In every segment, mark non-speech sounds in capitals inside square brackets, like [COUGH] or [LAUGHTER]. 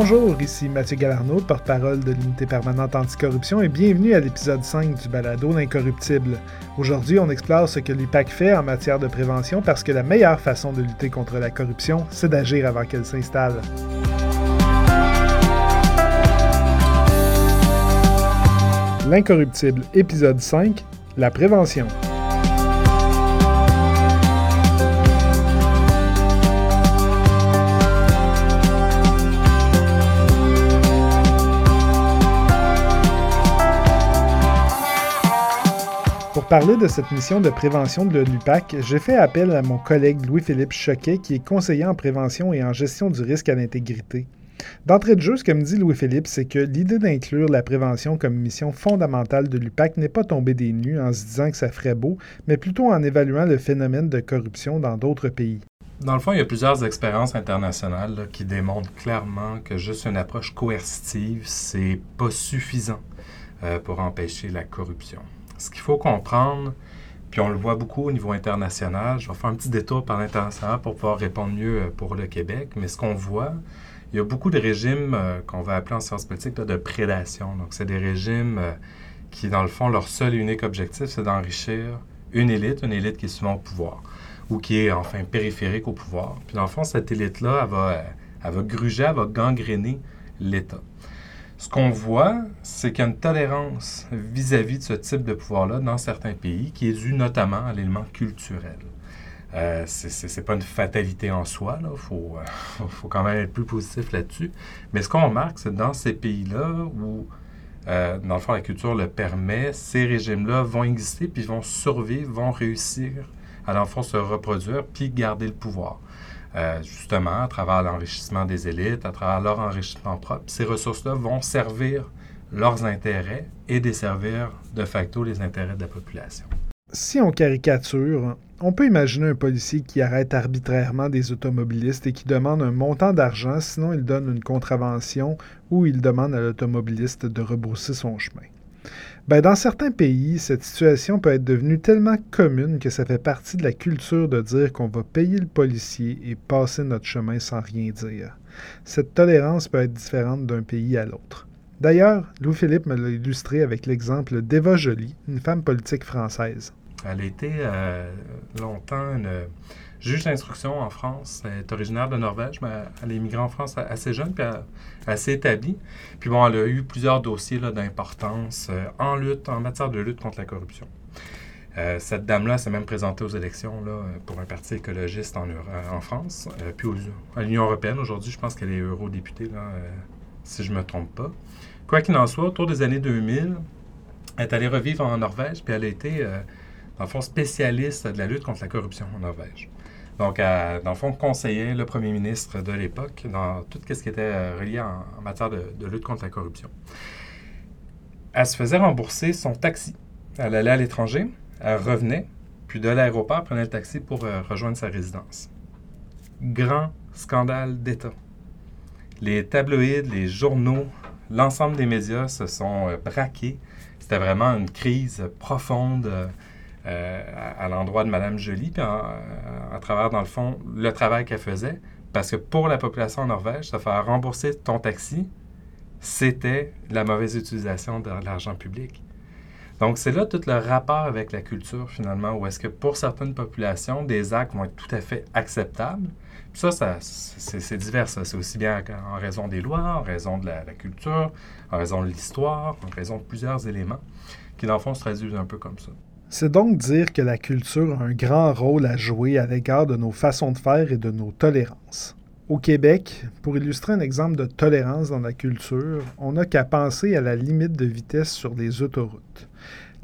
Bonjour, ici Mathieu Galarno, porte-parole de l'Unité permanente anticorruption et bienvenue à l'épisode 5 du balado L'incorruptible. Aujourd'hui, on explore ce que l'UPAC fait en matière de prévention parce que la meilleure façon de lutter contre la corruption, c'est d'agir avant qu'elle s'installe. L'incorruptible, épisode 5, la prévention. Parler de cette mission de prévention de l'UPAC, j'ai fait appel à mon collègue Louis-Philippe Choquet, qui est conseiller en prévention et en gestion du risque à l'intégrité. D'entrée de jeu, ce que me dit Louis-Philippe, c'est que l'idée d'inclure la prévention comme mission fondamentale de l'UPAC n'est pas tombée des nues en se disant que ça ferait beau, mais plutôt en évaluant le phénomène de corruption dans d'autres pays. Dans le fond, il y a plusieurs expériences internationales qui démontrent clairement que juste une approche coercitive, c'est pas suffisant euh, pour empêcher la corruption. Ce qu'il faut comprendre, puis on le voit beaucoup au niveau international, je vais faire un petit détour par l'international pour pouvoir répondre mieux euh, pour le Québec, mais ce qu'on voit, il y a beaucoup de régimes euh, qu'on va appeler en sciences politiques de prédation. Donc, c'est des régimes euh, qui, dans le fond, leur seul et unique objectif, c'est d'enrichir une élite, une élite qui est souvent au pouvoir ou qui est, enfin, périphérique au pouvoir. Puis, dans le fond, cette élite-là, va, elle va gruger, elle va gangréner l'État. Ce qu'on voit, c'est qu'il y a une tolérance vis-à-vis de ce type de pouvoir-là dans certains pays qui est due notamment à l'élément culturel. Euh, c'est pas une fatalité en soi, il faut, euh, [LAUGHS] faut, quand même être plus positif là-dessus. Mais ce qu'on remarque, c'est dans ces pays-là où, euh, dans le fond, la culture le permet, ces régimes-là vont exister, puis vont survivre, vont réussir à l'enfant se reproduire, puis garder le pouvoir. Euh, justement, à travers l'enrichissement des élites, à travers leur enrichissement propre. Ces ressources-là vont servir leurs intérêts et desservir de facto les intérêts de la population. Si on caricature, on peut imaginer un policier qui arrête arbitrairement des automobilistes et qui demande un montant d'argent, sinon il donne une contravention ou il demande à l'automobiliste de rebrousser son chemin. Ben, dans certains pays, cette situation peut être devenue tellement commune que ça fait partie de la culture de dire qu'on va payer le policier et passer notre chemin sans rien dire. Cette tolérance peut être différente d'un pays à l'autre. D'ailleurs, Louis-Philippe me l'a illustré avec l'exemple d'Eva Joly, une femme politique française. Elle a été euh, longtemps une juge d'instruction en France. Elle est originaire de Norvège, mais elle est immigrée en France assez jeune, puis elle, s'est établie. Puis bon, elle a eu plusieurs dossiers d'importance euh, en lutte, en matière de lutte contre la corruption. Euh, cette dame-là s'est même présentée aux élections là, pour un parti écologiste en, en France, puis à l'Union européenne. Aujourd'hui, je pense qu'elle est eurodéputée, là, si je ne me trompe pas. Quoi qu'il en soit, autour des années 2000, elle est allée revivre en Norvège, puis elle a été dans le fond, spécialiste de la lutte contre la corruption en Norvège. Donc, elle, dans le fond, conseillait le premier ministre de l'époque dans tout ce qui était euh, relié en, matière de, lutte contre la corruption. Elle se faisait rembourser son taxi. Elle allait à l'étranger, elle revenait, puis de l'aéroport, prenait le taxi pour euh, rejoindre sa résidence. Grand scandale d'État. Les tabloïds, les journaux, l'ensemble des médias se sont euh, braqués. C'était vraiment une crise profonde euh, à, l'endroit de Mme Jolie, puis à travers, dans le fond, le travail qu'elle faisait. Parce que pour la population en Norvège, se faire rembourser ton taxi, c'était la mauvaise utilisation de l'argent public. Donc, c'est là tout le rapport avec la culture, finalement, où est-ce que pour certaines populations, des actes vont être tout à fait acceptables. Puis ça, ça c'est divers. C'est aussi bien en raison des lois, en raison de la culture, en raison de l'histoire, en raison de plusieurs éléments qui, dans le fond, se traduisent un peu comme ça. C'est donc dire que la culture a un grand rôle à jouer à l'égard de nos façons de faire et de nos tolérances. Au Québec, pour illustrer un exemple de tolérance dans la culture, on n'a qu'à penser à la limite de vitesse sur les autoroutes.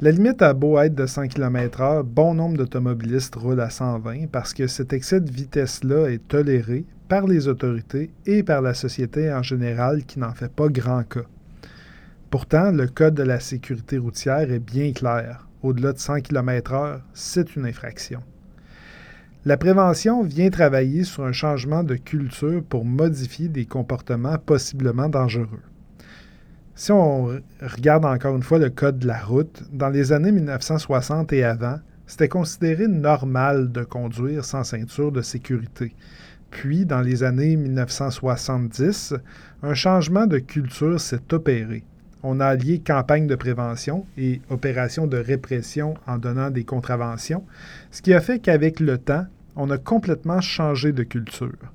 La limite a beau être de 100 km/h, bon nombre d'automobilistes roulent à 120 parce que cet excès de vitesse-là est toléré par les autorités et par la société en général qui n'en fait pas grand cas. Pourtant, le Code de la sécurité routière est bien clair au-delà de 100 km/h, c'est une infraction. La prévention vient travailler sur un changement de culture pour modifier des comportements possiblement dangereux. Si on regarde encore une fois le code de la route, dans les années 1960 et avant, c'était considéré normal de conduire sans ceinture de sécurité. Puis, dans les années 1970, un changement de culture s'est opéré. On a allié campagne de prévention et opération de répression en donnant des contraventions, ce qui a fait qu'avec le temps, on a complètement changé de culture.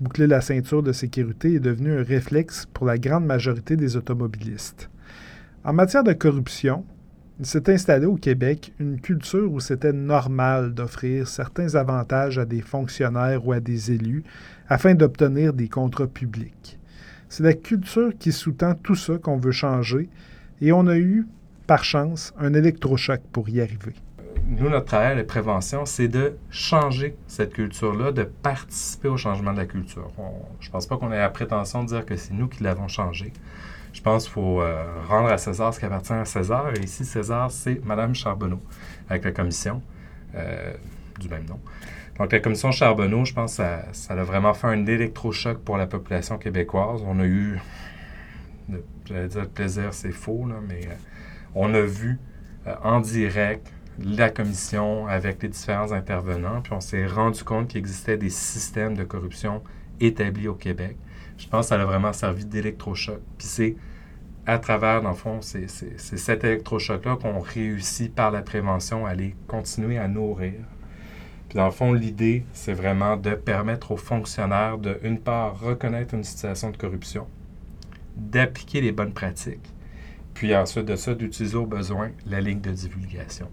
Boucler la ceinture de sécurité est devenu un réflexe pour la grande majorité des automobilistes. En matière de corruption, il s'est installé au Québec une culture où c'était normal d'offrir certains avantages à des fonctionnaires ou à des élus afin d'obtenir des contrats publics. C'est la culture qui sous-tend tout ça qu'on veut changer et on a eu, par chance, un électrochoc pour y arriver. Nous, notre travail de prévention, c'est de changer cette culture-là, de participer au changement de la culture. je ne pense pas qu'on ait la prétention de dire que c'est nous qui l'avons changé je pense qu'il faut euh, rendre à César ce qui appartient à César. Et ici, César, c'est Mme Charbonneau, avec la commission euh, du même nom. Donc, la commission Charbonneau, je pense ça, a vraiment fait un électrochoc pour la population québécoise. On a eu, j'allais dire le plaisir, c'est faux, là, mais euh, on a vu en direct la commission avec les différents intervenants, puis on s'est rendu compte qu'il existait des systèmes de corruption établis au Québec. Je pense ça a vraiment servi d'électrochoc. Puis c'est à travers, dans le fond, c'est cet électrochoc-là qu'on réussit par la prévention à aller continuer à nourrir. Puis dans le fond, l'idée, c'est vraiment de permettre aux fonctionnaires de, une part, reconnaître une situation de corruption, d'appliquer les bonnes pratiques, puis ensuite de ça, d'utiliser au besoin la ligne de divulgation.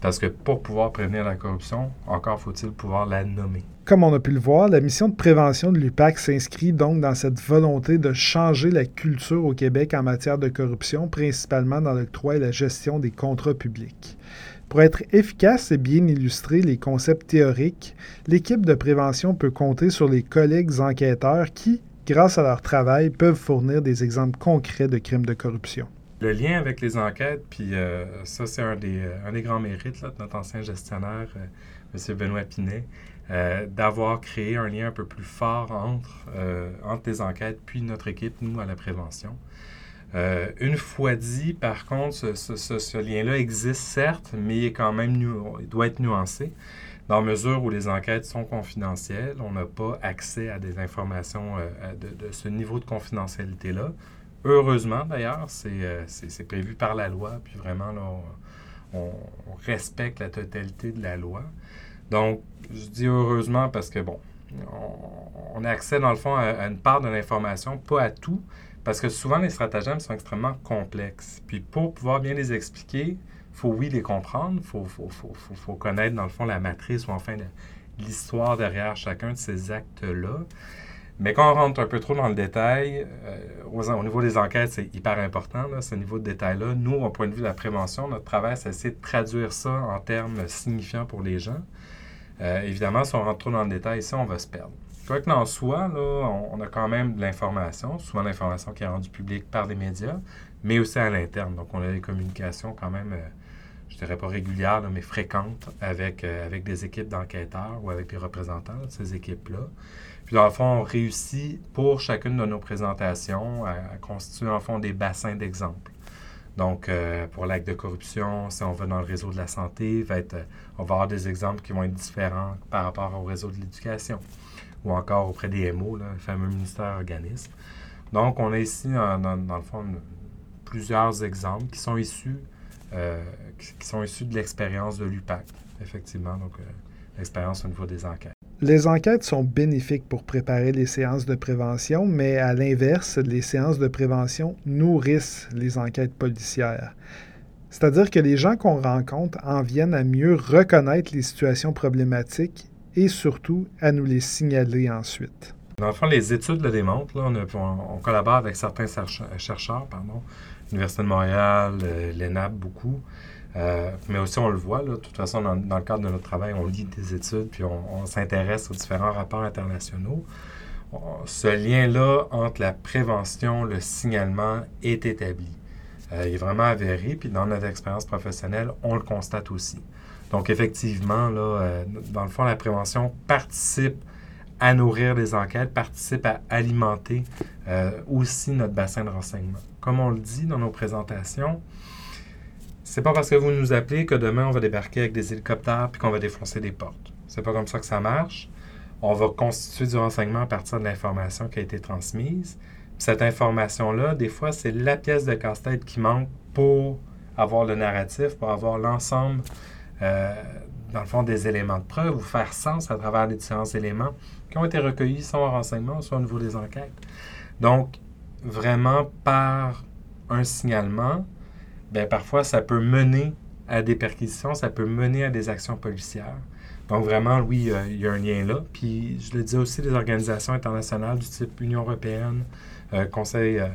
Parce que pour pouvoir prévenir la corruption, encore faut-il pouvoir la nommer. Comme on a pu le voir, la mission de prévention de l'UPAC s'inscrit donc dans cette volonté de changer la culture au Québec en matière de corruption, principalement dans l'octroi et la gestion des contrats publics. Pour être efficace et bien illustrer les concepts théoriques, l'équipe de prévention peut compter sur les collègues enquêteurs qui, grâce à leur travail, peuvent fournir des exemples concrets de crimes de corruption. Le lien avec les enquêtes, puis euh, ça, c'est un des, euh, grands mérites de notre ancien gestionnaire, euh, M. Benoît Pinet, d'avoir créé un lien un peu plus fort entre, entre les enquêtes puis notre équipe, nous, à la prévention. Une fois dit, par contre, ce, lien-là existe certes, mais il, est quand même doit être nuancé. Dans mesure où les enquêtes sont confidentielles, on n'a pas accès à des informations de, de, ce niveau de confidentialité-là. Heureusement, d'ailleurs, euh, c'est prévu par la loi, puis vraiment, là, on, respecte la totalité de la loi. Donc, je dis heureusement parce que, bon, on, a accès, dans le fond, à, une part de l'information, pas à tout, parce que souvent, les stratagèmes sont extrêmement complexes. Puis, pour pouvoir bien les expliquer, faut, oui, les comprendre, il faut, faut, faut, faut, connaître, dans le fond, la matrice ou enfin l'histoire derrière chacun de ces actes-là. Mais quand on rentre un peu trop dans le détail, euh, au, niveau des enquêtes, c'est hyper important, ce niveau de détail-là. Nous, au point de vue de la prévention, notre travail, c'est de traduire ça en termes signifiants pour les gens. Euh, évidemment, si on rentre trop dans le détail ici, on va se perdre. Quoi que en soit, là, on, a quand même de l'information, souvent l'information qui est rendue publique par les médias, mais aussi à l'interne. Donc, on a des communications quand même, euh, je dirais pas régulières, mais fréquentes avec, avec des équipes d'enquêteurs ou avec les représentants de ces équipes-là. Puis, dans le fond, on réussit pour chacune de nos présentations à, constituer, en fond, des bassins d'exemples. Donc, euh, pour l'acte de corruption, si on va dans le réseau de la santé, va être, on va avoir des exemples qui vont être différents par rapport au réseau de l'éducation ou encore auprès des MO, le fameux ministère organisme. Donc, on a ici, dans, le fond, plusieurs exemples qui sont issus, euh, qui, sont issus de l'expérience de l'UPAC, effectivement, donc euh, l'expérience au niveau des enquêtes. Les enquêtes sont bénéfiques pour préparer les séances de prévention, mais à l'inverse, les séances de prévention nourrissent les enquêtes policières. C'est-à-dire que les gens qu'on rencontre en viennent à mieux reconnaître les situations problématiques et surtout à nous les signaler ensuite. Dans le fond, les études le démontrent. on, collabore avec certains chercheurs, pardon, l'Université de Montréal, euh, l'ENAP beaucoup. Euh, mais aussi, on le voit, de toute façon, dans, le cadre de notre travail, on lit des études, puis on, s'intéresse aux différents rapports internationaux. ce lien-là entre la prévention, le signalement est établi. Euh, il est vraiment avéré, puis dans notre expérience professionnelle, on le constate aussi. Donc, effectivement, là, euh, dans le fond, la prévention participe à nourrir les enquêtes, participe à alimenter aussi notre bassin de renseignement. Comme on le dit dans nos présentations, c'est pas parce que vous nous appelez que demain on va débarquer avec des hélicoptères puis qu'on va défoncer des portes. C'est pas comme ça que ça marche. On va constituer du renseignement à partir de l'information qui a été transmise. cette information-là, des fois, c'est la pièce de casse-tête qui manque pour avoir le narratif, pour avoir l'ensemble, euh, dans le fond, des éléments de preuve ou faire sens à travers les différents éléments qui ont été recueillis soit en renseignement, soit au niveau des enquêtes. Donc, vraiment, par un signalement, bien, parfois, ça peut mener à des perquisitions, ça peut mener à des actions policières. Donc, vraiment, oui, il y a un lien là. Puis, je le disais aussi, les organisations internationales du type Union européenne, euh, Conseil, euh,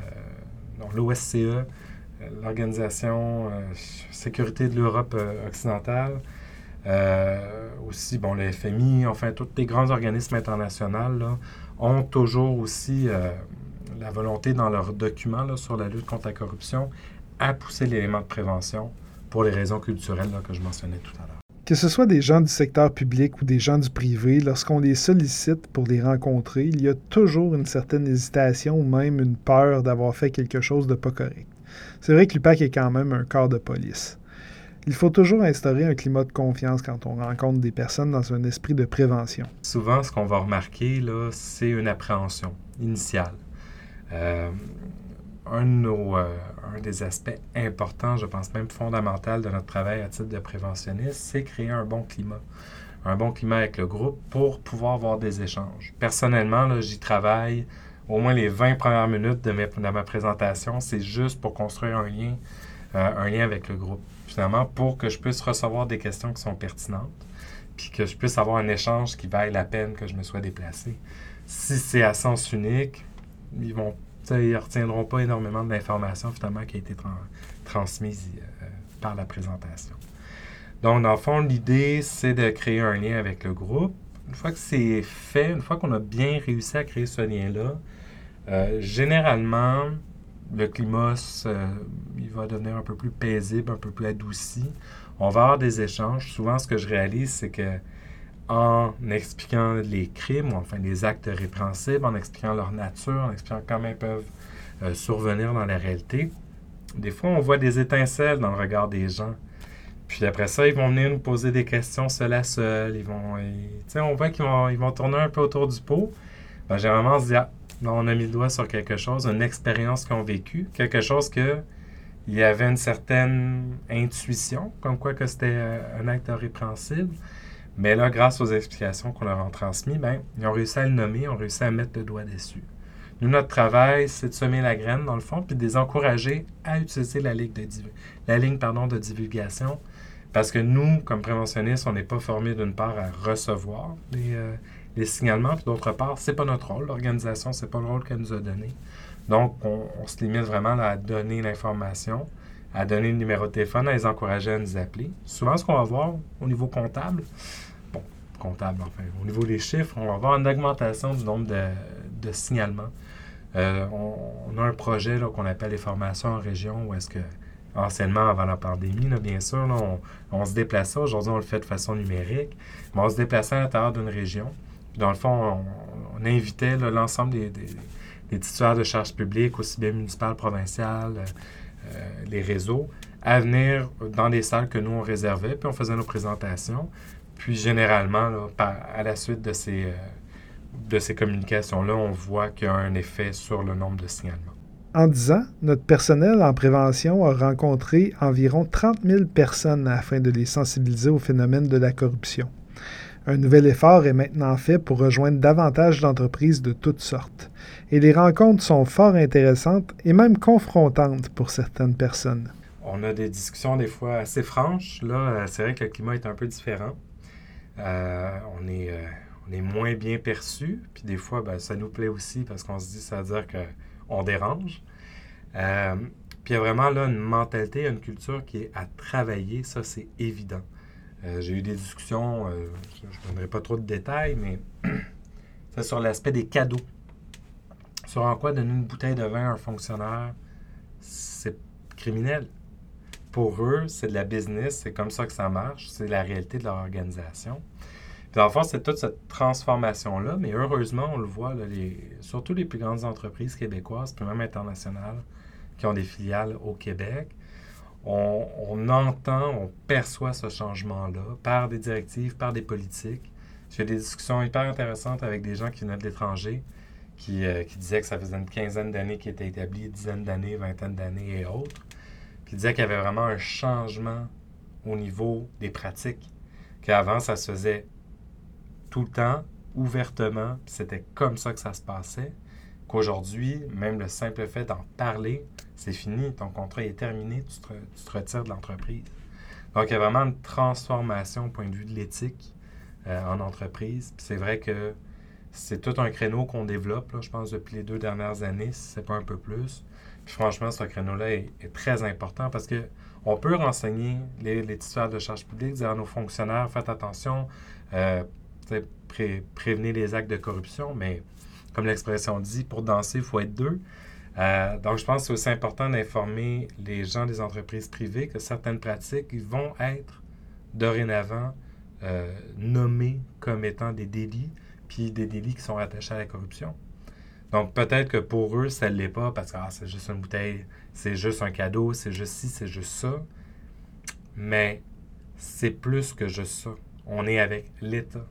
l'OSCE, l'Organisation Sécurité de l'Europe occidentale, aussi, bon, le FMI, enfin, tous les grands organismes internationaux ont toujours aussi la volonté dans leurs documents sur la lutte contre la corruption à pousser l'élément de prévention pour les raisons culturelles que je mentionnais tout à l'heure. Que ce soit des gens du secteur public ou des gens du privé, lorsqu'on les sollicite pour les rencontrer, il y a toujours une certaine hésitation ou même une peur d'avoir fait quelque chose de pas correct. C'est vrai que l'UPAC est quand même un corps de police. Il faut toujours instaurer un climat de confiance quand on rencontre des personnes dans un esprit de prévention. Souvent, ce qu'on va remarquer, là, c'est une appréhension initiale. Euh, un, euh, un, des aspects importants, je pense même fondamental de notre travail à titre de préventionniste, c'est créer un bon climat. Un bon climat avec le groupe pour pouvoir avoir des échanges. Personnellement, j'y travaille au moins les 20 premières minutes de, ma présentation. C'est juste pour construire un lien, euh, un lien avec le groupe. Finalement, pour que je puisse recevoir des questions qui sont pertinentes, puis que je puisse avoir un échange qui vaille la peine que je me sois déplacé. Si c'est à sens unique, ils vont ils ne retiendront pas énormément d'informations finalement qui a été transmise euh, par la présentation. Donc, dans le fond, l'idée, c'est de créer un lien avec le groupe. Une fois que c'est fait, une fois qu'on a bien réussi à créer ce lien-là, euh, généralement, le climat, il va devenir un peu plus paisible, un peu plus adouci. On va avoir des échanges. Souvent, ce que je réalise, c'est que en expliquant les crimes, ou enfin les actes répréhensibles, en expliquant leur nature, en expliquant comment ils peuvent euh, survenir dans la réalité. Des fois, on voit des étincelles dans le regard des gens. Puis après ça, ils vont venir nous poser des questions seul à seul. Ils vont, on voit qu'ils vont, ils vont tourner un peu autour du pot. Ben, généralement, on se dit, ah, on a mis le doigt sur quelque chose, une expérience qu'ils ont vécue, quelque chose que il y avait une certaine intuition, comme quoi que c'était euh, un acte répréhensible. Mais là, grâce aux explications qu'on leur a transmises, ben, ils ont réussi à le nommer, ils ont réussi à mettre le doigt dessus. Nous, notre travail, c'est de semer la graine, dans le fond, puis de les encourager à utiliser la ligne de, la ligne, pardon, de divulgation. Parce que nous, comme préventionnistes, on n'est pas formés d'une part à recevoir euh, les signalements, puis d'autre part, c'est pas notre rôle. L'organisation, c'est pas le rôle qu'elle nous a donné. Donc, on, on se limite vraiment à donner l'information, à donner le numéro de téléphone, à les encourager à nous appeler. Souvent, ce qu'on va voir au niveau comptable, comptable, enfin, au niveau des chiffres, on va avoir une augmentation du nombre de, signalements. Euh, on, a un projet qu'on appelle les formations en région où est-ce que, anciennement, avant la pandémie, bien sûr, on, se déplaçait. Aujourd'hui, on le fait de façon numérique. Mais on se déplaçait à l'intérieur d'une région. Dans le fond, on, invitait l'ensemble des, des, titulaires de charges publiques, aussi bien municipales, provinciales, euh, les réseaux, à venir dans des salles que nous, on réservait, puis on faisait nos présentations. Puis généralement, à la suite de ces, euh, de ces communications-là, on voit qu'il y a un effet sur le nombre de signalements. En 10 ans, notre personnel en prévention a rencontré environ 30 000 personnes afin de les sensibiliser au phénomène de la corruption. Un nouvel effort est maintenant fait pour rejoindre davantage d'entreprises de toutes sortes. Et les rencontres sont fort intéressantes et même confrontantes pour certaines personnes. On a des discussions des fois assez franches. Là, euh, c'est vrai que le climat est un peu différent. Euh, on, est, euh, on est moins bien perçu. Puis des fois, ben, ça nous plaît aussi parce qu'on se dit, ça veut dire qu'on dérange. Puis il y a vraiment là une mentalité, une culture qui est à travailler, ça c'est évident. J'ai eu des discussions, je ne donnerai pas trop de détails, mais [CLEARS THROAT] c'est sur l'aspect des cadeaux. Sur en quoi donner une bouteille de vin à un fonctionnaire, c'est criminel pour eux, c'est de la business, c'est comme ça que ça marche, c'est la réalité de leur organisation. Puis en fait, c'est toute cette transformation-là, mais heureusement, on le voit, surtout les plus grandes entreprises québécoises, puis même internationales, qui ont des filiales au Québec, on, on entend, on perçoit ce changement-là par des directives, par des politiques. J'ai des discussions hyper intéressantes avec des gens qui venaient de l'étranger, qui, euh, qui disaient que ça faisait une quinzaine d'années qu'ils étaient établis, dizaine d'années, vingtaine d'années et autres. Qui disaient qu'il y avait vraiment un changement au niveau des pratiques. Qu'avant, ça se faisait tout le temps, ouvertement, c'était comme ça que ça se passait. Qu'aujourd'hui, même le simple fait d'en parler, c'est fini, ton contrat est terminé, tu te, tu te retires de l'entreprise. Donc, il y a vraiment une transformation au point de vue de l'éthique euh, en entreprise. Puis c'est vrai que c'est tout un créneau qu'on développe, là, je pense, depuis les deux dernières années, si ce n'est pas un peu plus. Puis franchement, ce créneau-là est, très important parce que on peut renseigner les, titulaires de charges publiques, dire à nos fonctionnaires, faites attention, euh, pré, prévenez les actes de corruption, mais comme l'expression dit, pour danser, il faut être deux. Euh, donc, je pense que c'est aussi important d'informer les gens des entreprises privées que certaines pratiques vont être dorénavant euh, nommées comme étant des délits, puis des délits qui sont attachés à la corruption. Donc, peut-être que pour eux, ça ne l'est pas parce que ah, c'est juste une bouteille, c'est juste un cadeau, c'est juste ci, c'est juste ça. Mais c'est plus que juste ça. On est avec l'État.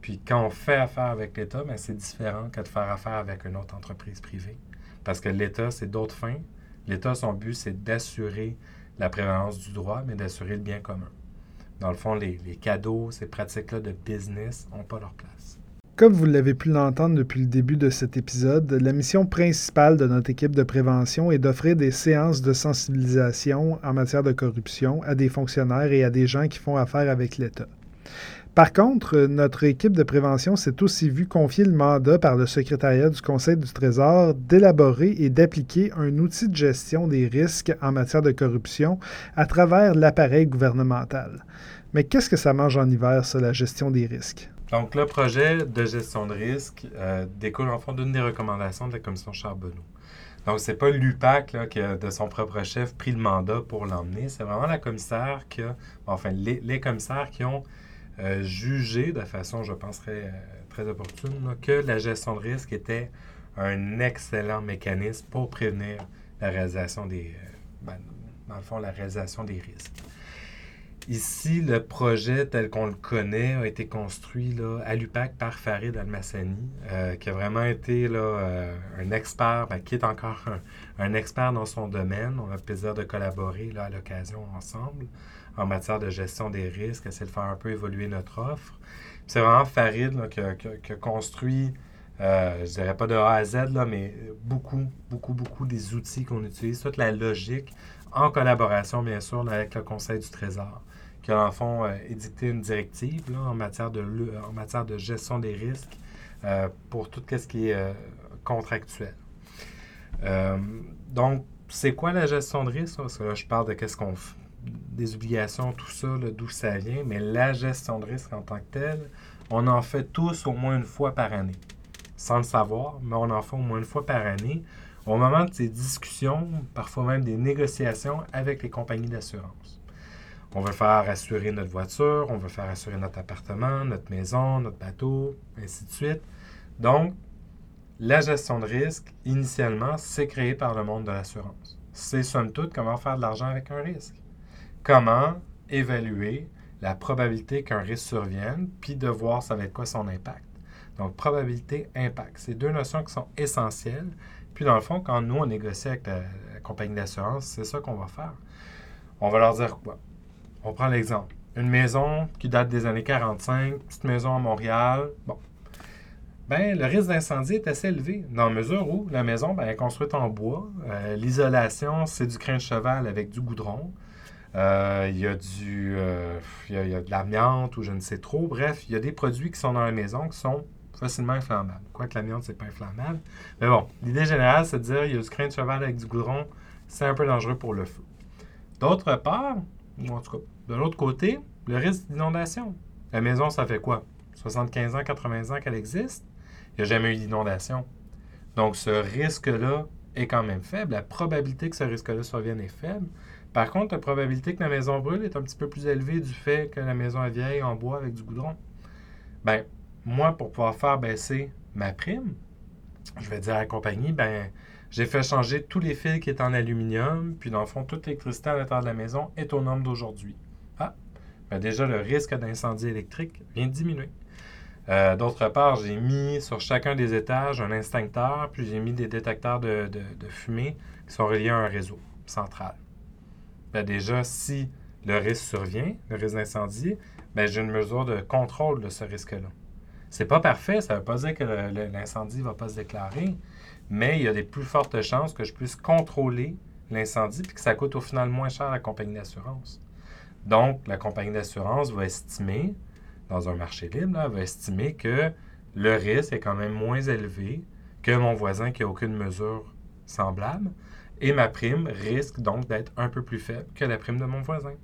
Puis quand on fait affaire avec l'État, ben, c'est différent que de faire affaire avec une autre entreprise privée. Parce que l'État, c'est d'autres fins. L'État, son but, c'est d'assurer la prévalence du droit, mais d'assurer le bien commun. Dans le fond, les, les cadeaux, ces pratiques-là de business n'ont pas leur place. Comme vous l'avez pu l'entendre depuis le début de cet épisode, la mission principale de notre équipe de prévention est d'offrir des séances de sensibilisation en matière de corruption à des fonctionnaires et à des gens qui font affaire avec l'État. Par contre, notre équipe de prévention s'est aussi vue confier le mandat par le secrétariat du Conseil du Trésor d'élaborer et d'appliquer un outil de gestion des risques en matière de corruption à travers l'appareil gouvernemental. Mais qu'est-ce que ça mange en hiver, ça, la gestion des risques? Donc, le projet de gestion de risque euh, découle en fond d'une des recommandations de la commission Charbonneau. Donc, c'est pas l'UPAC qui a, de son propre chef, pris le mandat pour l'emmener. C'est vraiment la commissaire qui a, enfin, les commissaires qui ont euh, jugé de façon, je penserais, euh, très opportune, que la gestion de risque était un excellent mécanisme pour prévenir la réalisation des, euh, ben, dans le fond, la réalisation des risques. Ici, le projet tel qu'on le connaît a été construit là, à l'UPAC par Farid Almassani, qui a vraiment été là, un expert, ben, qui est encore un, un, expert dans son domaine. On a le plaisir de collaborer là, à l'occasion ensemble en matière de gestion des risques, essayer de faire un peu évoluer notre offre. C'est vraiment Farid qui, a, construit, euh, je dirais pas de A à Z, là, mais beaucoup, beaucoup, beaucoup des outils qu'on utilise, toute la logique, en collaboration, bien sûr, avec le Conseil du Trésor qui a en fond euh, édicté une directive en, matière de, gestion des risques euh, pour tout ce qui est euh, contractuel. Euh, donc, c'est quoi la gestion de risque? Parce que là, je parle de qu'est-ce qu'on des obligations, tout ça, d'où ça vient, mais la gestion de risque en tant que telle, on en fait tous au moins une fois par année. Sans le savoir, mais on en fait au moins une fois par année au moment de ces discussions, parfois même des négociations avec les compagnies d'assurance. On veut faire assurer notre voiture, on veut faire assurer notre appartement, notre maison, notre bateau, ainsi de suite. Donc, la gestion de risque, initialement, c'est créé par le monde de l'assurance. C'est somme toute comment faire de l'argent avec un risque. Comment évaluer la probabilité qu'un risque survienne, puis de voir ça va être quoi son impact. Donc, probabilité, impact. C'est deux notions qui sont essentielles. Puis, dans le fond, quand nous, on négocie avec la, compagnie d'assurance, c'est ça qu'on va faire. On va leur dire quoi? On prend l'exemple. Une maison qui date des années 45, petite maison à Montréal. Bon. Ben, le risque d'incendie est assez élevé, dans la mesure où la maison ben, est construite en bois. Euh, L'isolation, c'est du crin de cheval avec du goudron. Euh, il y a du. Euh, il, y a, il y a de l'amiante ou je ne sais trop. Bref, il y a des produits qui sont dans la maison qui sont facilement inflammables. Quoique l'amiante, c'est pas inflammable. Mais bon, l'idée générale, c'est de dire il y a du crin de cheval avec du goudron, c'est un peu dangereux pour le feu. D'autre part, ou en tout cas, de l'autre côté, le risque d'inondation. La maison, ça fait quoi? 75 ans, 80 ans qu'elle existe. Il n'y a jamais eu d'inondation. Donc, ce risque-là est quand même faible. La probabilité que ce risque-là survienne est faible. Par contre, la probabilité que la maison brûle est un petit peu plus élevée du fait que la maison est vieille en bois avec du goudron. Ben, moi, pour pouvoir faire baisser ma prime, je vais dire à la compagnie, ben, j'ai fait changer tous les fils qui étaient en aluminium, puis dans le fond, toute l'électricité à l'intérieur de la maison est au nombre d'aujourd'hui. Ah, ben déjà, le risque d'incendie électrique vient de diminuer. Euh, d'autre part, j'ai mis sur chacun des étages un instincteur, puis j'ai mis des détecteurs de, fumée qui sont reliés à un réseau central. Ben déjà, si le risque survient, le risque d'incendie, ben j'ai une mesure de contrôle de ce risque-là. C'est pas parfait, ça ne veut pas dire que l'incendie ne va pas se déclarer, mais il y a des plus fortes chances que je puisse contrôler l'incendie puis que ça coûte au final moins cher à la compagnie d'assurance. Donc, la compagnie d'assurance va estimer, dans un marché libre, va estimer que le risque est quand même moins élevé que mon voisin qui n'a aucune mesure semblable et ma prime risque donc d'être un peu plus faible que la prime de mon voisin.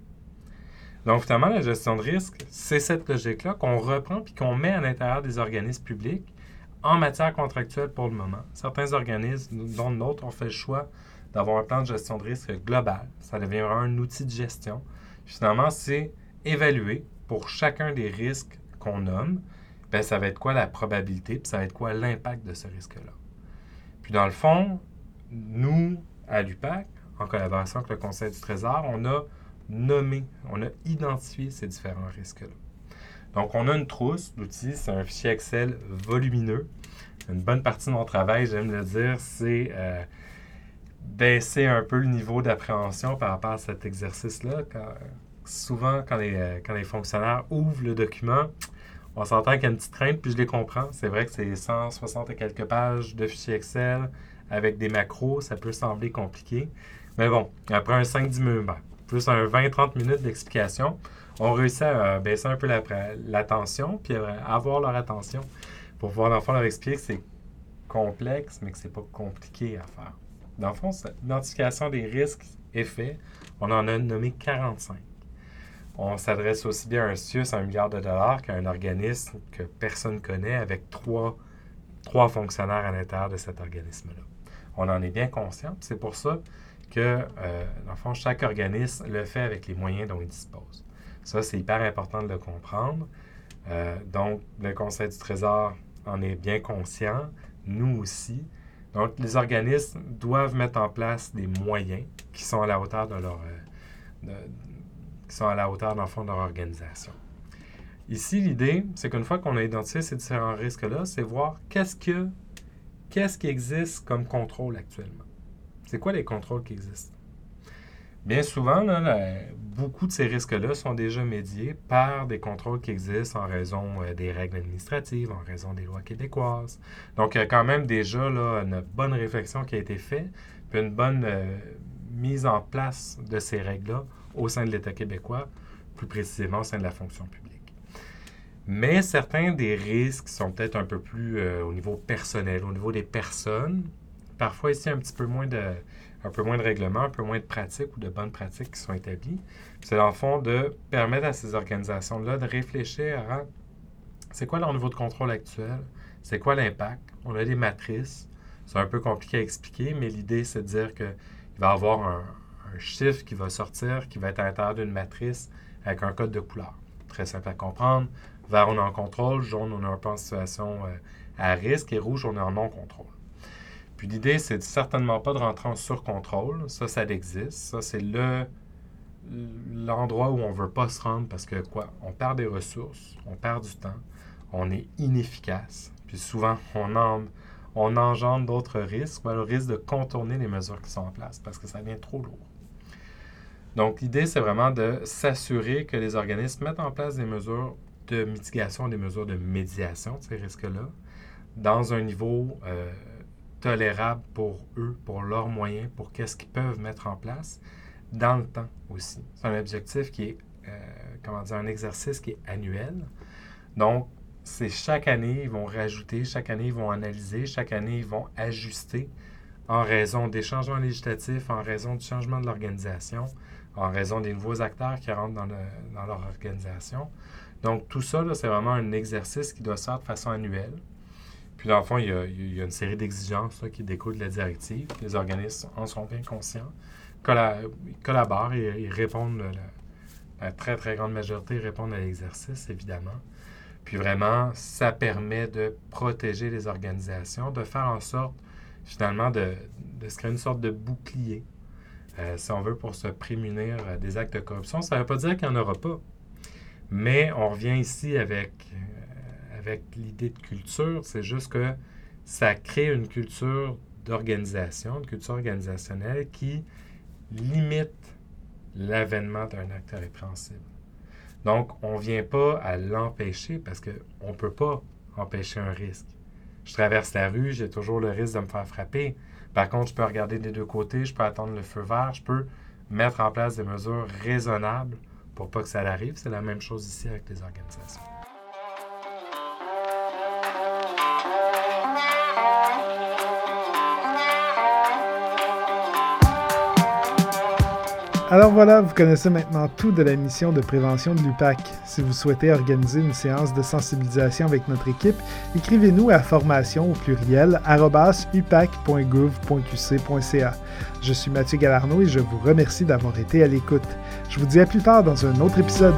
Donc, finalement, la gestion de risque, c'est cette logique-là qu'on reprend puis qu'on met à l'intérieur des organismes publics en matière contractuelle pour le moment. Certains organismes, dont le nôtre, ont fait le choix d'avoir un plan de gestion de risque global. Ça deviendra un outil de gestion. finalement, c'est évaluer pour chacun des risques qu'on nomme, bien, ça va être quoi la probabilité, puis ça va être quoi l'impact de ce risque-là. Puis dans le fond, nous, à l'UPAC, en collaboration avec le Conseil du Trésor, on a nommé, on a identifié ces différents risques-là. Donc, on a une trousse d'outils, c'est un fichier Excel volumineux. Une bonne partie de mon travail, j'aime le dire, c'est euh, baisser un peu le niveau d'appréhension par rapport à cet exercice-là. souvent, quand les, euh, quand les fonctionnaires ouvrent le document, on s'entend qu'il y a une petite crainte, puis je les comprends. C'est vrai que c'est 160 et quelques pages de fichier Excel avec des macros, ça peut sembler compliqué. Mais bon, après un 5-10 minutes, plus un 20-30 minutes d'explication, on réussit à baisser un peu l'attention, puis à avoir leur attention pour pouvoir, dans le fond, leur expliquer que c'est complexe, mais que c'est pas compliqué à faire. Dans le fond, l'identification des risques faite. On en a nommé 45. On s'adresse aussi bien à un CIUS à un milliard de dollars qu'à un organisme que personne ne connaît avec trois, trois fonctionnaires à l'intérieur de cet organisme-là. On en est bien conscient. C'est pour ça que, euh, dans le fond, chaque organisme le fait avec les moyens dont il dispose. Ça, c'est hyper important de le comprendre. Euh, donc, le Conseil du Trésor en est bien conscient, nous aussi. Donc, les organismes doivent mettre en place des moyens qui sont à la hauteur de leur, euh, qui sont à la hauteur, de leur organisation. Ici, l'idée, c'est qu'une fois qu'on a identifié ces différents risques-là, c'est voir qu'est-ce que qu'est-ce qui existe comme contrôle actuellement? C'est quoi les contrôles qui existent? Bien souvent, beaucoup de ces risques-là sont déjà médiés par des contrôles qui existent en raison euh, des règles administratives, en raison des lois québécoises. Donc, il y a quand même déjà là, une bonne réflexion qui a été faite, puis une bonne euh, mise en place de ces règles-là au sein de l'État québécois, plus précisément au sein de la fonction publique. Mais certains des risques sont peut-être un peu plus euh, au niveau personnel, au niveau des personnes. Parfois ici, un petit peu moins de un peu moins de règlements, un peu moins de pratiques ou de bonnes pratiques qui sont établies. C'est dans le fond de permettre à ces organisations-là de réfléchir à c'est quoi leur niveau de contrôle actuel, c'est quoi l'impact. On a des matrices, c'est un peu compliqué à expliquer, mais l'idée c'est de dire qu'il va y avoir un, chiffre qui va sortir, qui va être à l'intérieur d'une matrice avec un code de couleur. Très simple à comprendre. Vert, on est en contrôle. Jaune, on est un peu en situation euh, à risque. Et rouge, on est en non-contrôle. Puis l'idée, c'est certainement pas de rentrer en surcontrôle. Ça, ça existe. Ça, c'est le l'endroit où on veut pas se rendre parce que quoi? On perd des ressources, on perd du temps, on est inefficace. Puis souvent, on, on engendre d'autres risques, le risque de contourner les mesures qui sont en place parce que ça devient trop lourd. Donc, l'idée, c'est vraiment de s'assurer que les organismes mettent en place des mesures de mitigation, des mesures de médiation de ces risques-là, dans un niveau euh, tolérable pour eux, pour leurs moyens, pour qu'est-ce qu'ils peuvent mettre en place dans le temps aussi. C'est un objectif qui est, euh, comment dire, un exercice qui est annuel. Donc, c'est chaque année, ils vont rajouter, chaque année, ils vont analyser, chaque année, ils vont ajuster en raison des changements législatifs, en raison du changement de l'organisation, en raison des nouveaux acteurs qui rentrent dans, dans leur organisation. Donc, tout ça, c'est vraiment un exercice qui doit se faire de façon annuelle. Puis, dans le fond, il y a, une série d'exigences qui découlent de la directive. Les organismes en sont bien conscients. collaborent et ils répondent, la, très, très grande majorité répondent à l'exercice, évidemment. Puis vraiment, ça permet de protéger les organisations, de faire en sorte finalement de, se créer une sorte de bouclier, euh, si on veut, pour se prémunir euh, des actes de corruption. Ça ne veut pas dire qu'il n'y en aura pas. Mais on revient ici avec, euh, avec l'idée de culture, c'est juste que ça crée une culture d'organisation, une culture organisationnelle qui limite l'avènement d'un acte répréhensible. Donc, on ne vient pas à l'empêcher parce qu'on ne peut pas empêcher un risque. Je traverse la rue, j'ai toujours le risque de me faire frapper. Par contre, je peux regarder des deux côtés, je peux attendre le feu vert, je peux mettre en place des mesures raisonnables pour pas que ça arrive. C'est la même chose ici avec les organisations. Alors voilà, vous connaissez maintenant tout de la mission de prévention de l'UPAC. Si vous souhaitez organiser une séance de sensibilisation avec notre équipe, écrivez-nous à formation au pluriel upac.gouv.qc.ca. Je suis Mathieu Galarno et je vous remercie d'avoir été à l'écoute. Je vous dis à plus tard dans un autre épisode.